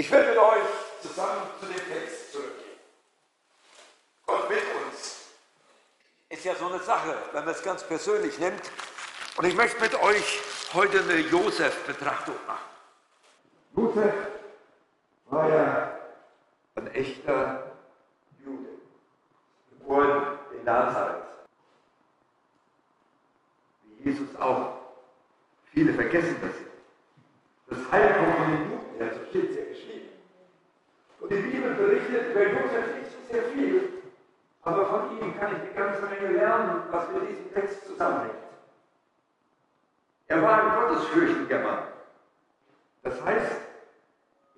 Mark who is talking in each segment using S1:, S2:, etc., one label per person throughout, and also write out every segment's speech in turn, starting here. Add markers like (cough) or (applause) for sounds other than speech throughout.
S1: Ich will mit euch zusammen zu dem Text zurückgehen. Gott mit uns. Ist ja so eine Sache, wenn man es ganz persönlich nimmt. Und ich möchte mit euch heute eine Josef-Betrachtung machen. Josef war ja ein echter Jude, geboren in Nazareth. Wie Jesus auch. Viele vergessen das. Das Heil kommt von den Juden her, so steht es ja geschrieben. Und die Bibel berichtet über Josef nicht so sehr viel, aber von ihm kann ich eine ganze Menge lernen, was mit diesem Text zusammenhängt. Er war ein gottesfürchtiger Mann. Das heißt,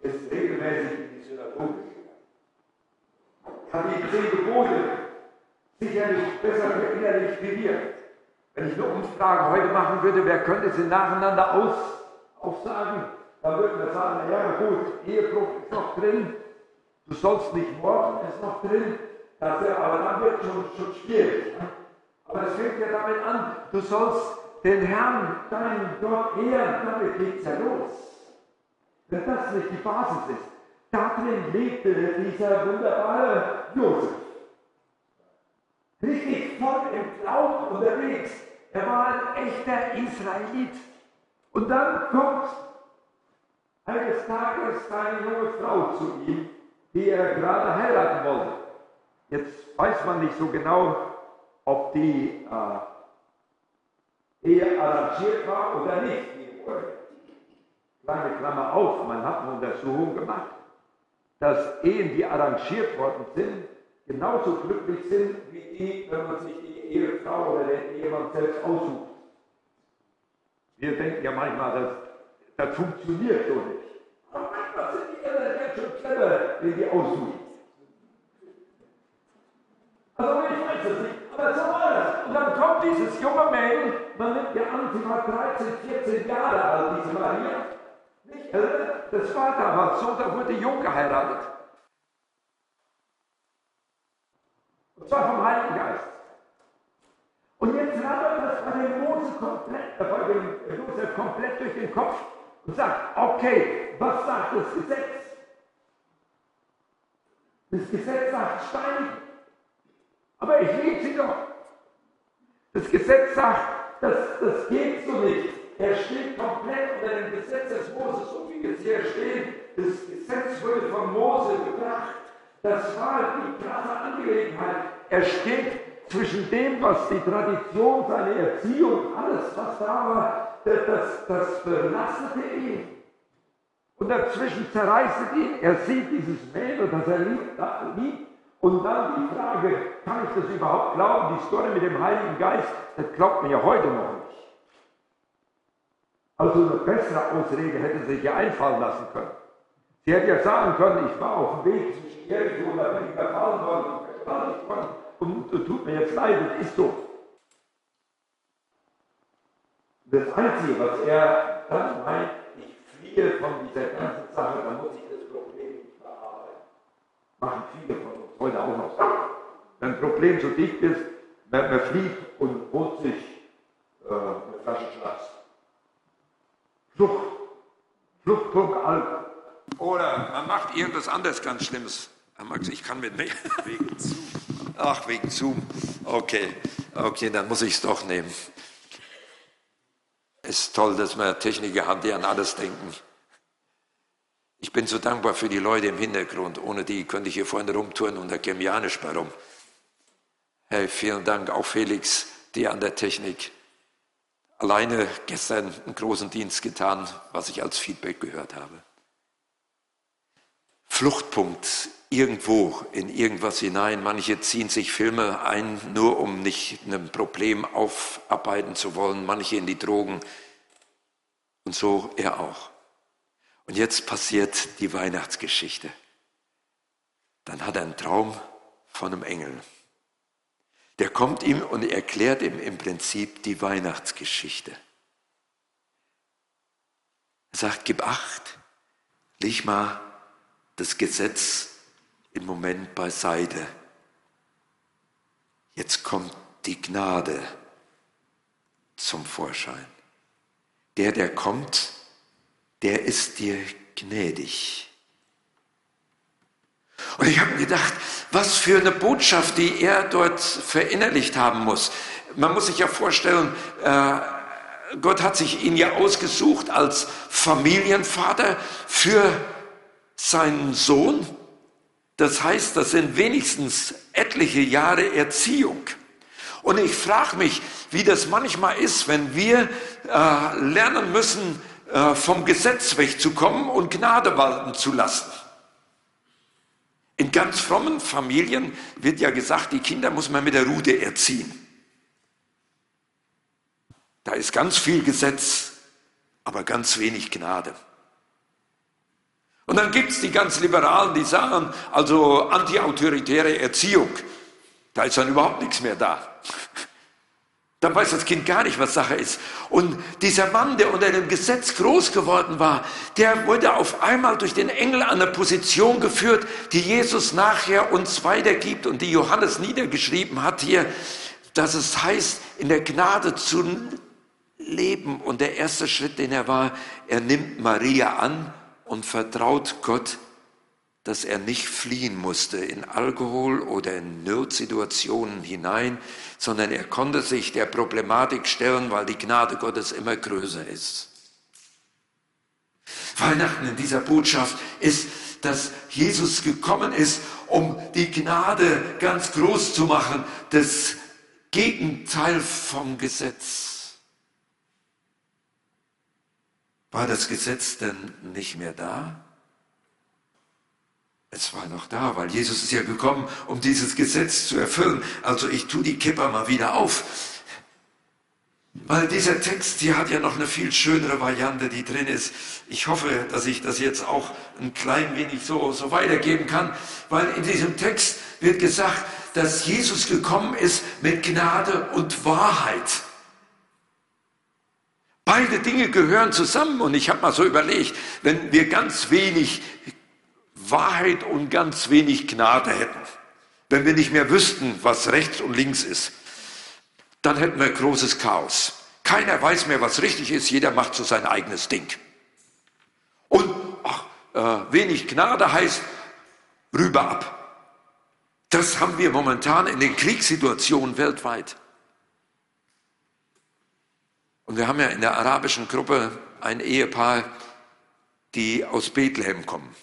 S1: er ist regelmäßig in die Synagoge gegangen. Hat die zehn Gebote sicherlich besser verinnerlicht wie wir. Wenn ich eine Umfrage heute machen würde, wer könnte sie nacheinander aus, aufsagen, dann würden wir sagen, naja gut, Ehebruch ist noch drin, du sollst nicht morden, ist noch drin, das, aber dann wird schon, schon schwierig. Aber es fängt ja damit an, du sollst den Herrn, deinen Gott ehren, damit geht es ja los. Wenn das nicht die Basis ist, darin lebte dieser wunderbare Josef. Richtig voll im Glauben unterwegs. Er war ein echter Israelit. Und dann kommt eines Tages seine junge Frau zu ihm, die er gerade heiraten wollte. Jetzt weiß man nicht so genau, ob die äh, Ehe arrangiert war oder nicht. Kleine Klammer auf, man hat eine Untersuchung gemacht, dass Ehen, die arrangiert worden sind, genauso glücklich sind wie die, wenn man sich die Ehefrau oder den Ehemann selbst aussucht. Wir denken ja manchmal, das, das funktioniert so nicht. Aber manchmal sind die Irren ganz clever, wenn die aussuchen. Also ich weiß es nicht, aber so war das. Und dann kommt dieses junge Mädel, man nimmt ja an, sie war 13, 14 Jahre alt, diese Maria. Nicht? Das war damals so, da wurde jung geheiratet. Und zwar vom Heiligen Geist. Und jetzt rattert das bei dem Mose komplett, äh, bei dem Josef komplett durch den Kopf und sagt, okay, was sagt das Gesetz? Das Gesetz sagt steinigen. Aber ich liebe sie doch. Das Gesetz sagt, das, das geht so nicht. Er steht komplett unter dem Gesetz des Moses, so wie es hier steht. Das Gesetz wurde von Mose gebracht. Das war die krasse Angelegenheit. Er steht zwischen dem, was die Tradition, seine Erziehung, alles, was da war, das, das belastete ihn. Und dazwischen zerreißt ihn. Er sieht dieses Mädel, das er liebt, liebt. Und dann die Frage, kann ich das überhaupt glauben? Die Story mit dem Heiligen Geist, das glaubt man ja heute noch nicht. Also eine bessere Ausrede hätte sich ja einfallen lassen können. Sie hätte ja sagen können, ich war auf dem Weg zwischen Jericho und da bin ich überfallen worden und verstanden worden und tut mir jetzt leid, das ist so. Das Einzige, was er dann meint, fliehe von dieser ganzen Sache, dann muss ich das Problem nicht bearbeiten. Machen viele von uns heute auch noch so. Wenn ein Problem so dicht ist, man, man flieht und holt sich äh, eine Flasche Schnaps. Flucht. Fluchtpunkt Alkohol. Oder man macht irgendwas anderes ganz Schlimmes. Herr Max, ich kann mit nicht. Wegen Zoom. Ach, wegen Zoom. Okay, okay, dann muss ich es doch nehmen. Ist toll, dass wir Techniker haben, die an alles denken. Ich bin so dankbar für die Leute im Hintergrund. Ohne die könnte ich hier vorne rumtouren und da käme ja nicht bei rum. Hey, vielen Dank, auch Felix, dir an der Technik. Alleine gestern einen großen Dienst getan, was ich als Feedback gehört habe. Fluchtpunkt irgendwo in irgendwas hinein. Manche ziehen sich Filme ein, nur um nicht ein Problem aufarbeiten zu wollen. Manche in die Drogen. Und so er auch. Und jetzt passiert die Weihnachtsgeschichte. Dann hat er einen Traum von einem Engel. Der kommt ihm und erklärt ihm im Prinzip die Weihnachtsgeschichte. Er sagt, gib acht, leg mal das Gesetz im Moment beiseite. Jetzt kommt die Gnade zum Vorschein. Der, der kommt, der ist dir gnädig.
S2: Und ich habe mir gedacht, was für eine Botschaft, die er dort verinnerlicht haben muss. Man muss sich ja vorstellen, äh, Gott hat sich ihn ja ausgesucht als Familienvater für seinen Sohn. Das heißt, das sind wenigstens etliche Jahre Erziehung. Und ich frage mich, wie das manchmal ist, wenn wir äh, lernen müssen, äh, vom Gesetz wegzukommen und Gnade walten zu lassen. In ganz frommen Familien wird ja gesagt, die Kinder muss man mit der Rute erziehen. Da ist ganz viel Gesetz, aber ganz wenig Gnade. Und dann gibt es die ganz Liberalen, die sagen, also antiautoritäre Erziehung, da ist dann überhaupt nichts mehr da. Dann weiß das Kind gar nicht, was Sache ist. Und dieser Mann, der unter dem Gesetz groß geworden war, der wurde auf einmal durch den Engel an eine Position geführt, die Jesus nachher uns weitergibt und die Johannes niedergeschrieben hat hier, dass es heißt, in der Gnade zu leben. Und der erste Schritt, den er war, er nimmt Maria an und vertraut Gott, dass er nicht fliehen musste in Alkohol oder in Notsituationen hinein, sondern er konnte sich der Problematik stellen, weil die Gnade Gottes immer größer ist. Weihnachten in dieser Botschaft ist, dass Jesus gekommen ist, um die Gnade ganz groß zu machen, das Gegenteil vom Gesetz. War das Gesetz denn nicht mehr da? Es war noch da, weil Jesus ist ja gekommen, um dieses Gesetz zu erfüllen. Also ich tue die Kipper mal wieder auf. Weil dieser Text hier hat ja noch eine viel schönere Variante, die drin ist. Ich hoffe, dass ich das jetzt auch ein klein wenig so, so weitergeben kann. Weil in diesem Text wird gesagt, dass Jesus gekommen ist mit Gnade und Wahrheit. Beide Dinge gehören zusammen und ich habe mal so überlegt, wenn wir ganz wenig Wahrheit und ganz wenig Gnade hätten, wenn wir nicht mehr wüssten, was rechts und links ist, dann hätten wir großes Chaos. Keiner weiß mehr, was richtig ist, jeder macht so sein eigenes Ding. Und ach, äh, wenig Gnade heißt rüber ab. Das haben wir momentan in den Kriegssituationen weltweit. Und wir haben ja in der arabischen Gruppe ein Ehepaar, die aus Bethlehem kommen.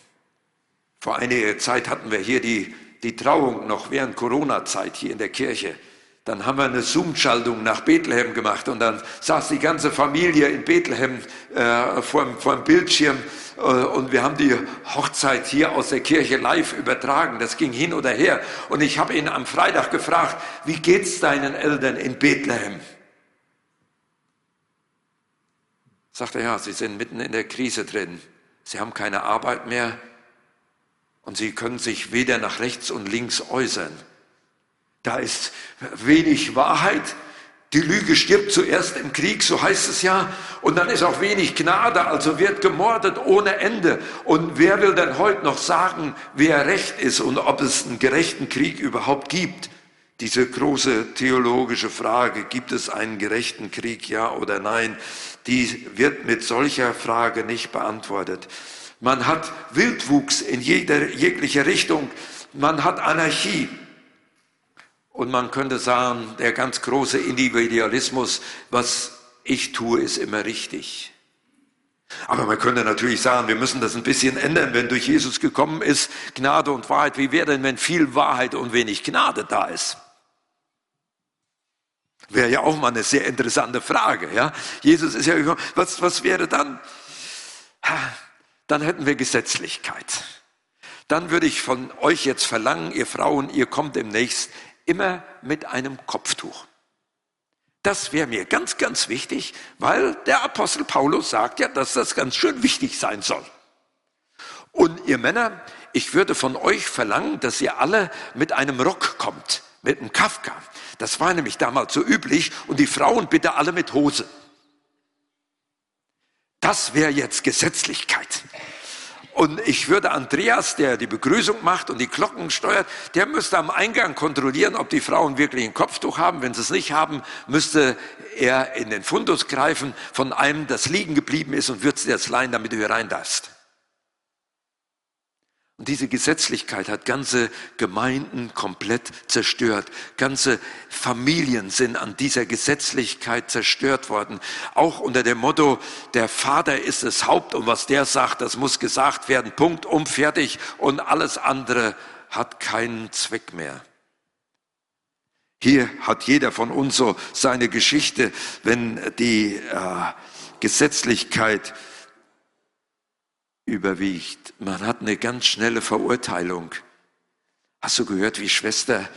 S2: Vor einiger Zeit hatten wir hier die, die Trauung noch während Corona-Zeit hier in der Kirche. Dann haben wir eine Zoom-Schaltung nach Bethlehem gemacht und dann saß die ganze Familie in Bethlehem äh, vor, vor dem Bildschirm äh, und wir haben die Hochzeit hier aus der Kirche live übertragen. Das ging hin oder her. Und ich habe ihn am Freitag gefragt, wie geht's deinen Eltern in Bethlehem? Sagt er, ja, Sie sind mitten in der Krise drin. Sie haben keine Arbeit mehr und Sie können sich weder nach rechts und links äußern. Da ist wenig Wahrheit. Die Lüge stirbt zuerst im Krieg, so heißt es ja. Und dann ist auch wenig Gnade, also wird gemordet ohne Ende. Und wer will denn heute noch sagen, wer recht ist und ob es einen gerechten Krieg überhaupt gibt? Diese große theologische Frage, gibt es einen gerechten Krieg, ja oder nein, die wird mit solcher Frage nicht beantwortet. Man hat Wildwuchs in jeder, jeglicher Richtung, man hat Anarchie. Und man könnte sagen, der ganz große Individualismus, was ich tue, ist immer richtig. Aber man könnte natürlich sagen, wir müssen das ein bisschen ändern, wenn durch Jesus gekommen ist Gnade und Wahrheit. Wie wäre denn, wenn viel Wahrheit und wenig Gnade da ist? Wäre ja auch mal eine sehr interessante Frage. Ja? Jesus ist ja gekommen, was, was wäre dann? Dann hätten wir Gesetzlichkeit. Dann würde ich von euch jetzt verlangen, ihr Frauen, ihr kommt demnächst immer mit einem Kopftuch. Das wäre mir ganz, ganz wichtig, weil der Apostel Paulus sagt ja, dass das ganz schön wichtig sein soll. Und ihr Männer, ich würde von euch verlangen, dass ihr alle mit einem Rock kommt, mit einem Kafka. Das war nämlich damals so üblich und die Frauen bitte alle mit Hose. Das wäre jetzt Gesetzlichkeit. Und ich würde Andreas, der die Begrüßung macht und die Glocken steuert, der müsste am Eingang kontrollieren, ob die Frauen wirklich ein Kopftuch haben. Wenn sie es nicht haben, müsste er in den Fundus greifen von einem, das liegen geblieben ist und würde es jetzt leihen, damit du hier rein darfst. Und diese Gesetzlichkeit hat ganze Gemeinden komplett zerstört. Ganze Familien sind an dieser Gesetzlichkeit zerstört worden. Auch unter dem Motto, der Vater ist das Haupt und was der sagt, das muss gesagt werden. Punkt, um, fertig und alles andere hat keinen Zweck mehr. Hier hat jeder von uns so seine Geschichte, wenn die äh, Gesetzlichkeit überwiegt. Man hat eine ganz schnelle Verurteilung. Hast du gehört, wie Schwester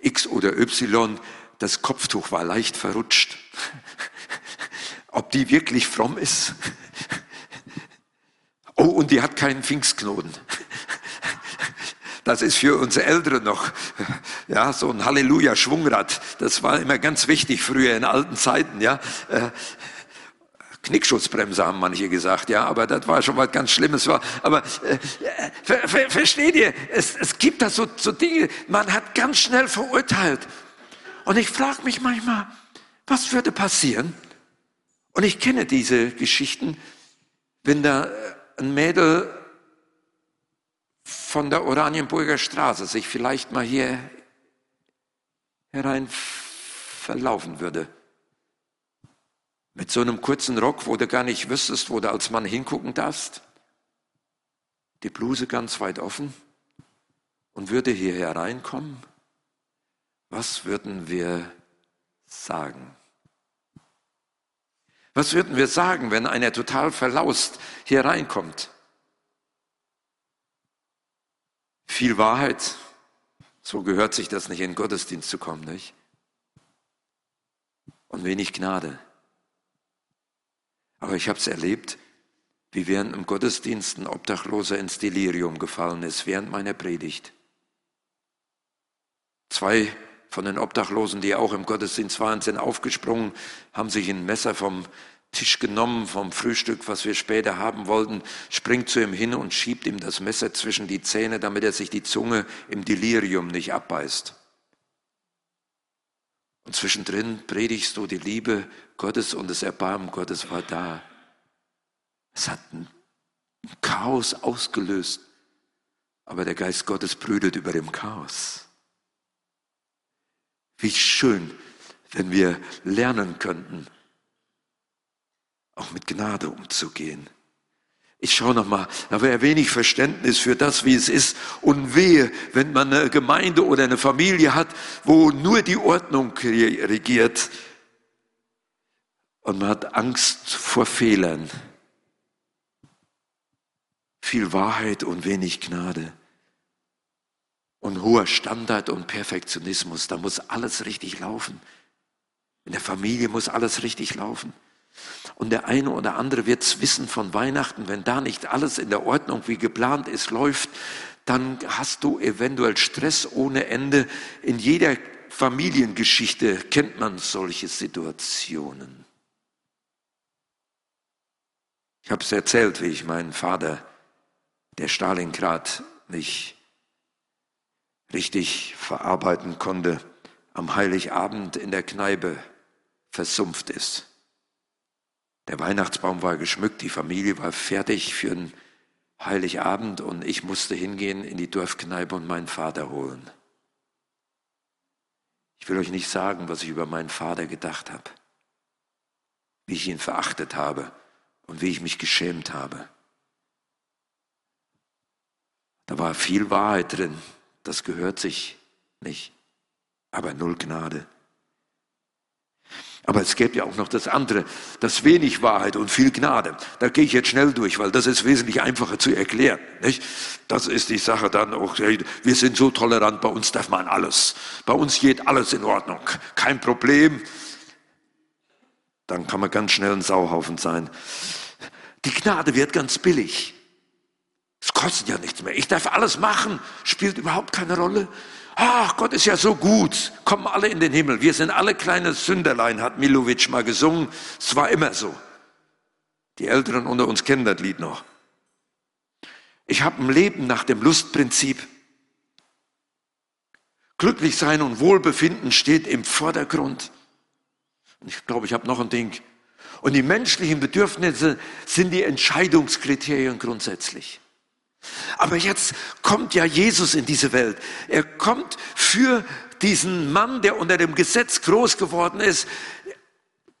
S2: X oder Y, das Kopftuch war leicht verrutscht? (laughs) Ob die wirklich fromm ist? (laughs) Oh, und die hat keinen Pfingstknoten. (laughs) Das ist für uns Ältere noch, ja, so ein Halleluja-Schwungrad. Das war immer ganz wichtig früher in alten Zeiten, ja. Äh, Knickschutzbremse haben manche gesagt, ja, aber das war schon was ganz Schlimmes. Aber äh, ver, ver, versteht ihr, es, es gibt da so, so Dinge, man hat ganz schnell verurteilt. Und ich frage mich manchmal, was würde passieren? Und ich kenne diese Geschichten, wenn da ein Mädel von der Oranienburger Straße sich vielleicht mal hier herein verlaufen würde. Mit so einem kurzen Rock, wo du gar nicht wüsstest, wo du als Mann hingucken darfst. Die Bluse ganz weit offen und würde hier hereinkommen. Was würden wir sagen? Was würden wir sagen, wenn einer total verlaust hier reinkommt? Viel Wahrheit, so gehört sich das nicht in den Gottesdienst zu kommen, nicht? Und wenig Gnade. Aber ich habe es erlebt, wie während im Gottesdienst ein Obdachloser ins Delirium gefallen ist, während meiner Predigt. Zwei von den Obdachlosen, die auch im Gottesdienst waren, sind aufgesprungen, haben sich ein Messer vom Tisch genommen, vom Frühstück, was wir später haben wollten, springt zu ihm hin und schiebt ihm das Messer zwischen die Zähne, damit er sich die Zunge im Delirium nicht abbeißt. Und zwischendrin predigst du die Liebe Gottes und das Erbarmen Gottes war da. Es hat ein Chaos ausgelöst, aber der Geist Gottes brütet über dem Chaos. Wie schön, wenn wir lernen könnten, auch mit Gnade umzugehen. Ich schaue nochmal, da wäre wenig Verständnis für das, wie es ist. Und wehe, wenn man eine Gemeinde oder eine Familie hat, wo nur die Ordnung regiert und man hat Angst vor Fehlern. Viel Wahrheit und wenig Gnade. Und hoher Standard und Perfektionismus. Da muss alles richtig laufen. In der Familie muss alles richtig laufen. Und der eine oder andere wird es wissen von Weihnachten, wenn da nicht alles in der Ordnung wie geplant ist, läuft, dann hast du eventuell Stress ohne Ende. In jeder Familiengeschichte kennt man solche Situationen. Ich habe es erzählt, wie ich meinen Vater, der Stalingrad nicht richtig verarbeiten konnte, am Heiligabend in der Kneipe versumpft ist. Der Weihnachtsbaum war geschmückt, die Familie war fertig für einen Heiligabend und ich musste hingehen in die Dorfkneipe und meinen Vater holen. Ich will euch nicht sagen, was ich über meinen Vater gedacht habe, wie ich ihn verachtet habe und wie ich mich geschämt habe. Da war viel Wahrheit drin, das gehört sich nicht, aber null Gnade. Aber es gäbe ja auch noch das andere, das wenig Wahrheit und viel Gnade. Da gehe ich jetzt schnell durch, weil das ist wesentlich einfacher zu erklären. Nicht? Das ist die Sache dann auch, wir sind so tolerant, bei uns darf man alles. Bei uns geht alles in Ordnung, kein Problem. Dann kann man ganz schnell ein Sauhaufen sein. Die Gnade wird ganz billig. Es kostet ja nichts mehr. Ich darf alles machen, spielt überhaupt keine Rolle. Ach, Gott ist ja so gut, kommen alle in den Himmel. Wir sind alle kleine Sünderlein, hat Milovic mal gesungen. Es war immer so. Die Älteren unter uns kennen das Lied noch. Ich habe ein Leben nach dem Lustprinzip. Glücklich sein und Wohlbefinden steht im Vordergrund. Und ich glaube, ich habe noch ein Ding. Und die menschlichen Bedürfnisse sind die Entscheidungskriterien grundsätzlich. Aber jetzt kommt ja Jesus in diese Welt. Er kommt für diesen Mann, der unter dem Gesetz groß geworden ist.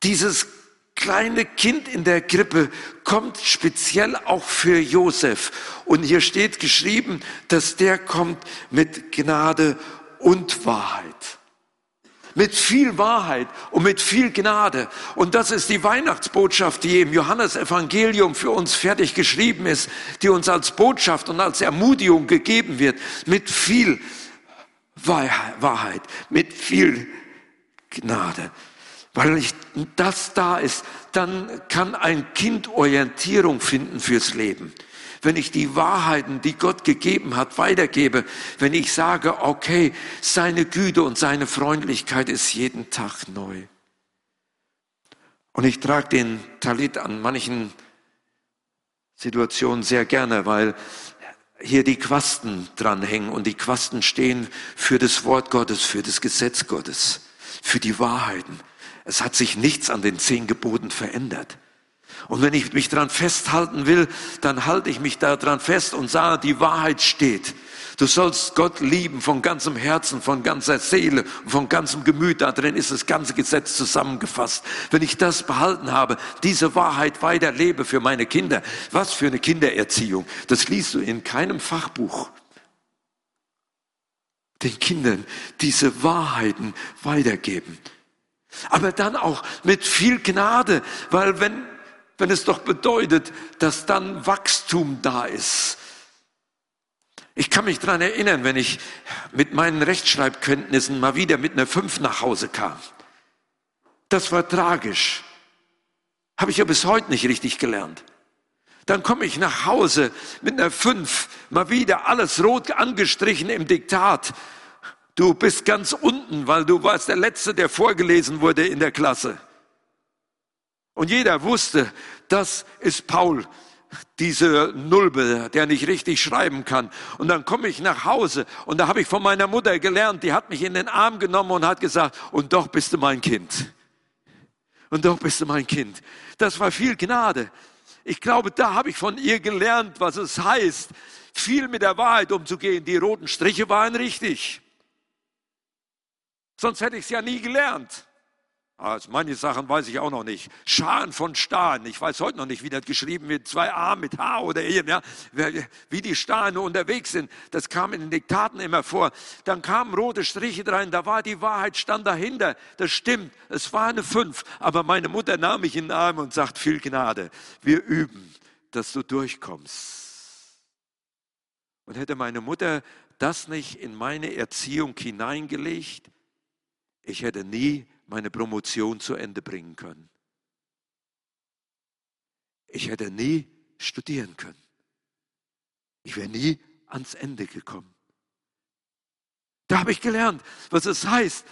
S2: Dieses kleine Kind in der Krippe kommt speziell auch für Josef. Und hier steht geschrieben, dass der kommt mit Gnade und Wahrheit mit viel Wahrheit und mit viel Gnade. Und das ist die Weihnachtsbotschaft, die im Johannesevangelium für uns fertig geschrieben ist, die uns als Botschaft und als Ermutigung gegeben wird, mit viel Wahrheit, mit viel Gnade. Weil ich, das da ist, dann kann ein Kind Orientierung finden fürs Leben wenn ich die Wahrheiten, die Gott gegeben hat, weitergebe, wenn ich sage, okay, seine Güte und seine Freundlichkeit ist jeden Tag neu. Und ich trage den Talit an manchen Situationen sehr gerne, weil hier die Quasten dranhängen und die Quasten stehen für das Wort Gottes, für das Gesetz Gottes, für die Wahrheiten. Es hat sich nichts an den zehn Geboten verändert. Und wenn ich mich daran festhalten will, dann halte ich mich daran fest und sage, die Wahrheit steht. Du sollst Gott lieben von ganzem Herzen, von ganzer Seele von ganzem Gemüt. Da drin ist das ganze Gesetz zusammengefasst. Wenn ich das behalten habe, diese Wahrheit weiterlebe für meine Kinder, was für eine Kindererziehung, das liest du in keinem Fachbuch. Den Kindern diese Wahrheiten weitergeben. Aber dann auch mit viel Gnade, weil wenn wenn es doch bedeutet, dass dann Wachstum da ist. Ich kann mich daran erinnern, wenn ich mit meinen Rechtschreibkenntnissen mal wieder mit einer Fünf nach Hause kam. Das war tragisch. Habe ich ja bis heute nicht richtig gelernt. Dann komme ich nach Hause mit einer Fünf, mal wieder alles rot angestrichen im Diktat. Du bist ganz unten, weil du warst der Letzte, der vorgelesen wurde in der Klasse. Und jeder wusste, das ist Paul, diese Nulbe, der nicht richtig schreiben kann. Und dann komme ich nach Hause und da habe ich von meiner Mutter gelernt, die hat mich in den Arm genommen und hat gesagt, und doch bist du mein Kind. Und doch bist du mein Kind. Das war viel Gnade. Ich glaube, da habe ich von ihr gelernt, was es heißt, viel mit der Wahrheit umzugehen. Die roten Striche waren richtig. Sonst hätte ich es ja nie gelernt. Also manche Sachen weiß ich auch noch nicht. Scharen von Stahlen. Ich weiß heute noch nicht, wie das geschrieben wird. Zwei A mit H oder E. Ja, wie die Stahlen unterwegs sind. Das kam in den Diktaten immer vor. Dann kamen rote Striche rein. Da war die Wahrheit, stand dahinter. Das stimmt. Es war eine Fünf. Aber meine Mutter nahm mich in den Arm und sagt, viel Gnade. Wir üben, dass du durchkommst. Und hätte meine Mutter das nicht in meine Erziehung hineingelegt, ich hätte nie meine Promotion zu Ende bringen können. Ich hätte nie studieren können. Ich wäre nie ans Ende gekommen. Da habe ich gelernt, was es heißt.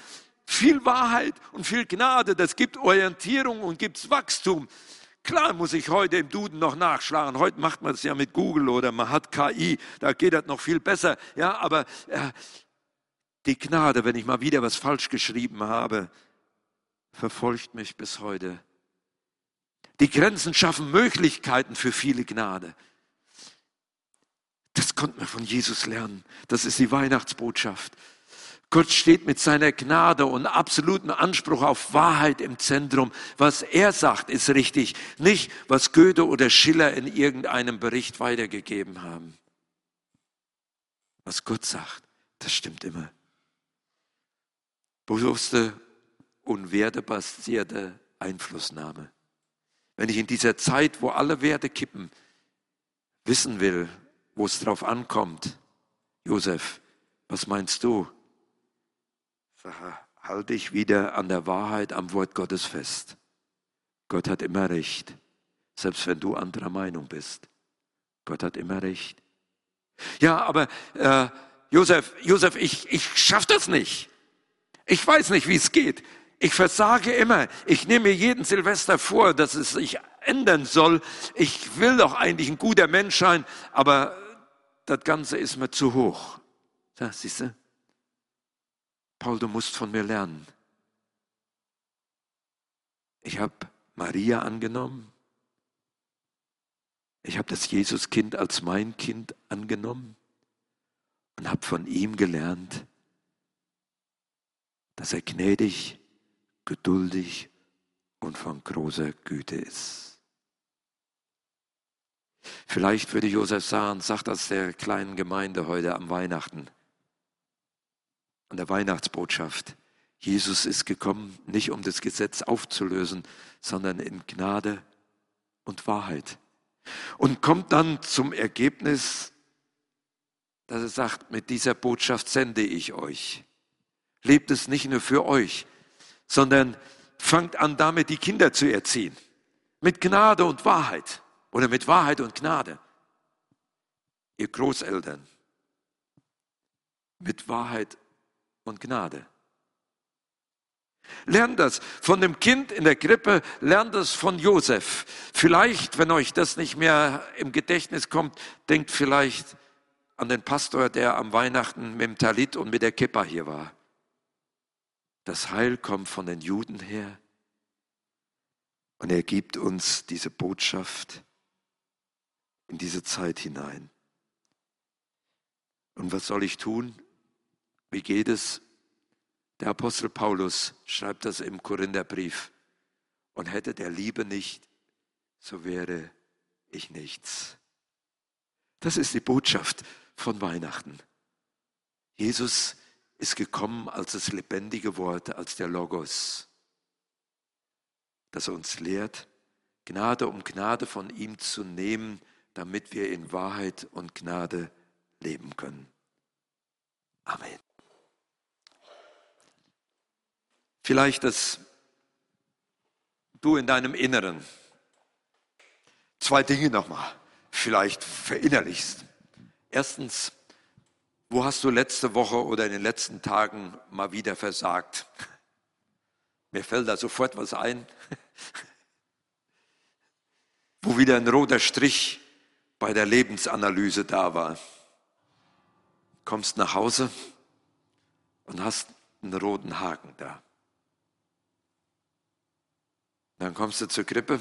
S2: Viel Wahrheit und viel Gnade, das gibt Orientierung und gibt Wachstum. Klar muss ich heute im Duden noch nachschlagen. Heute macht man es ja mit Google oder man hat KI, da geht das noch viel besser. Ja, aber äh, die Gnade, wenn ich mal wieder was falsch geschrieben habe, verfolgt mich bis heute. Die Grenzen schaffen Möglichkeiten für viele Gnade. Das konnte man von Jesus lernen. Das ist die Weihnachtsbotschaft. Gott steht mit seiner Gnade und absolutem Anspruch auf Wahrheit im Zentrum. Was er sagt, ist richtig, nicht was Goethe oder Schiller in irgendeinem Bericht weitergegeben haben. Was Gott sagt, das stimmt immer. Bewusste und wertebasierte Einflussnahme. Wenn ich in dieser Zeit, wo alle Werte kippen, wissen will, wo es drauf ankommt, Josef, was meinst du? Halte ich wieder an der Wahrheit, am Wort Gottes fest. Gott hat immer recht, selbst wenn du anderer Meinung bist. Gott hat immer recht. Ja, aber äh, Josef, Josef, ich, ich schaff das nicht. Ich weiß nicht, wie es geht. Ich versage immer. Ich nehme jeden Silvester vor, dass es sich ändern soll. Ich will doch eigentlich ein guter Mensch sein, aber das Ganze ist mir zu hoch. Ja, siehst du? Paul, du musst von mir lernen. Ich habe Maria angenommen. Ich habe das Jesuskind als mein Kind angenommen und habe von ihm gelernt, dass er gnädig, geduldig und von großer Güte ist. Vielleicht würde Josef sagen, sagt das der kleinen Gemeinde heute am Weihnachten, an der Weihnachtsbotschaft. Jesus ist gekommen, nicht um das Gesetz aufzulösen, sondern in Gnade und Wahrheit. Und kommt dann zum Ergebnis, dass er sagt, mit dieser Botschaft sende ich euch. Lebt es nicht nur für euch, sondern fangt an damit die Kinder zu erziehen. Mit Gnade und Wahrheit oder mit Wahrheit und Gnade. Ihr Großeltern. Mit Wahrheit und Gnade. Lernt das von dem Kind in der Krippe, lernt das von Josef. Vielleicht, wenn euch das nicht mehr im Gedächtnis kommt, denkt vielleicht an den Pastor, der am Weihnachten mit dem Talit und mit der Kippa hier war. Das Heil kommt von den Juden her und er gibt uns diese Botschaft in diese Zeit hinein. Und was soll ich tun? Wie geht es? Der Apostel Paulus schreibt das im Korintherbrief. Und hätte der Liebe nicht, so wäre ich nichts. Das ist die Botschaft von Weihnachten. Jesus ist gekommen als das lebendige Wort, als der Logos, das uns lehrt, Gnade um Gnade von ihm zu nehmen, damit wir in Wahrheit und Gnade leben können. Amen. Vielleicht, dass du in deinem Inneren zwei Dinge nochmal vielleicht verinnerlichst. Erstens, wo hast du letzte Woche oder in den letzten Tagen mal wieder versagt? (laughs) Mir fällt da sofort was ein, (laughs) wo wieder ein roter Strich bei der Lebensanalyse da war. Kommst nach Hause und hast einen roten Haken da. Dann kommst du zur Krippe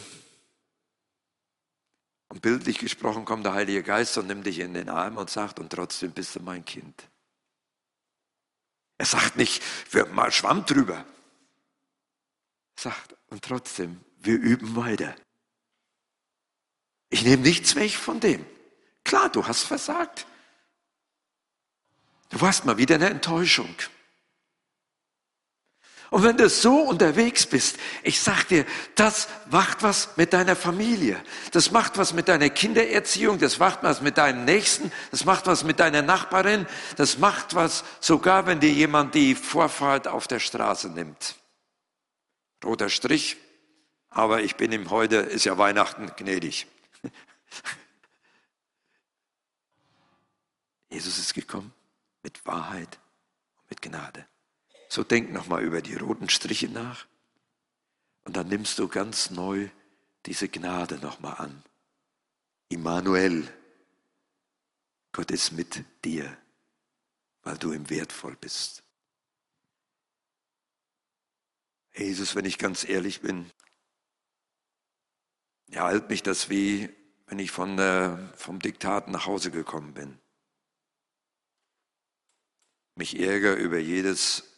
S2: und bildlich gesprochen kommt der Heilige Geist und nimmt dich in den Arm und sagt, und trotzdem bist du mein Kind. Er sagt nicht, wir mal Schwamm drüber. Er sagt, und trotzdem, wir üben weiter. Ich nehme nichts weg von dem. Klar, du hast versagt. Du warst mal wieder eine Enttäuschung. Und wenn du so unterwegs bist, ich sag dir, das macht was mit deiner Familie. Das macht was mit deiner Kindererziehung, das macht was mit deinem Nächsten, das macht was mit deiner Nachbarin, das macht was sogar, wenn dir jemand die Vorfahrt auf der Straße nimmt. Roter Strich, aber ich bin ihm heute, ist ja Weihnachten, gnädig. (laughs) Jesus ist gekommen mit Wahrheit und mit Gnade. So denk nochmal über die roten Striche nach und dann nimmst du ganz neu diese Gnade nochmal an. Immanuel, Gott ist mit dir, weil du ihm wertvoll bist. Jesus, wenn ich ganz ehrlich bin, ja, halt mich das wie, wenn ich von, äh, vom Diktat nach Hause gekommen bin. Mich ärger über jedes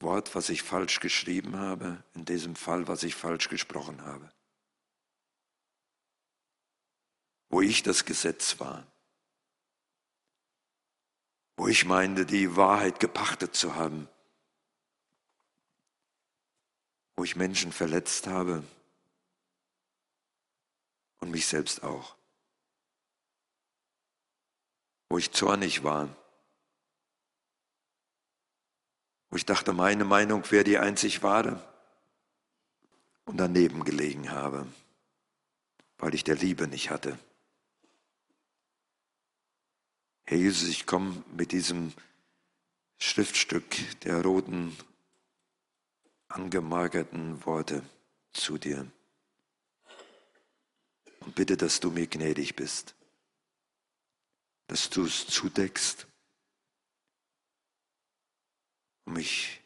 S2: Wort, was ich falsch geschrieben habe, in diesem Fall, was ich falsch gesprochen habe. Wo ich das Gesetz war. Wo ich meinte, die Wahrheit gepachtet zu haben. Wo ich Menschen verletzt habe. Und mich selbst auch. Wo ich zornig war wo ich dachte, meine Meinung wäre die einzig wahre und daneben gelegen habe, weil ich der Liebe nicht hatte. Herr Jesus, ich komme mit diesem Schriftstück der roten, angemagerten Worte zu dir und bitte, dass du mir gnädig bist, dass du es zudeckst mich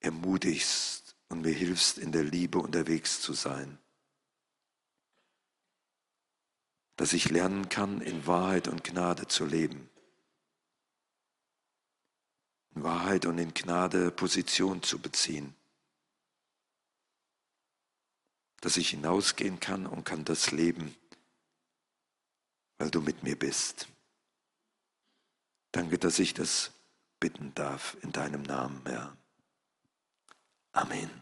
S2: ermutigst und mir hilfst, in der Liebe unterwegs zu sein. dass ich lernen kann, in Wahrheit und Gnade zu leben. In Wahrheit und in Gnade Position zu beziehen. Dass ich hinausgehen kann und kann das leben, weil du mit mir bist. Danke, dass ich das bitten darf in deinem Namen, Herr. Amen.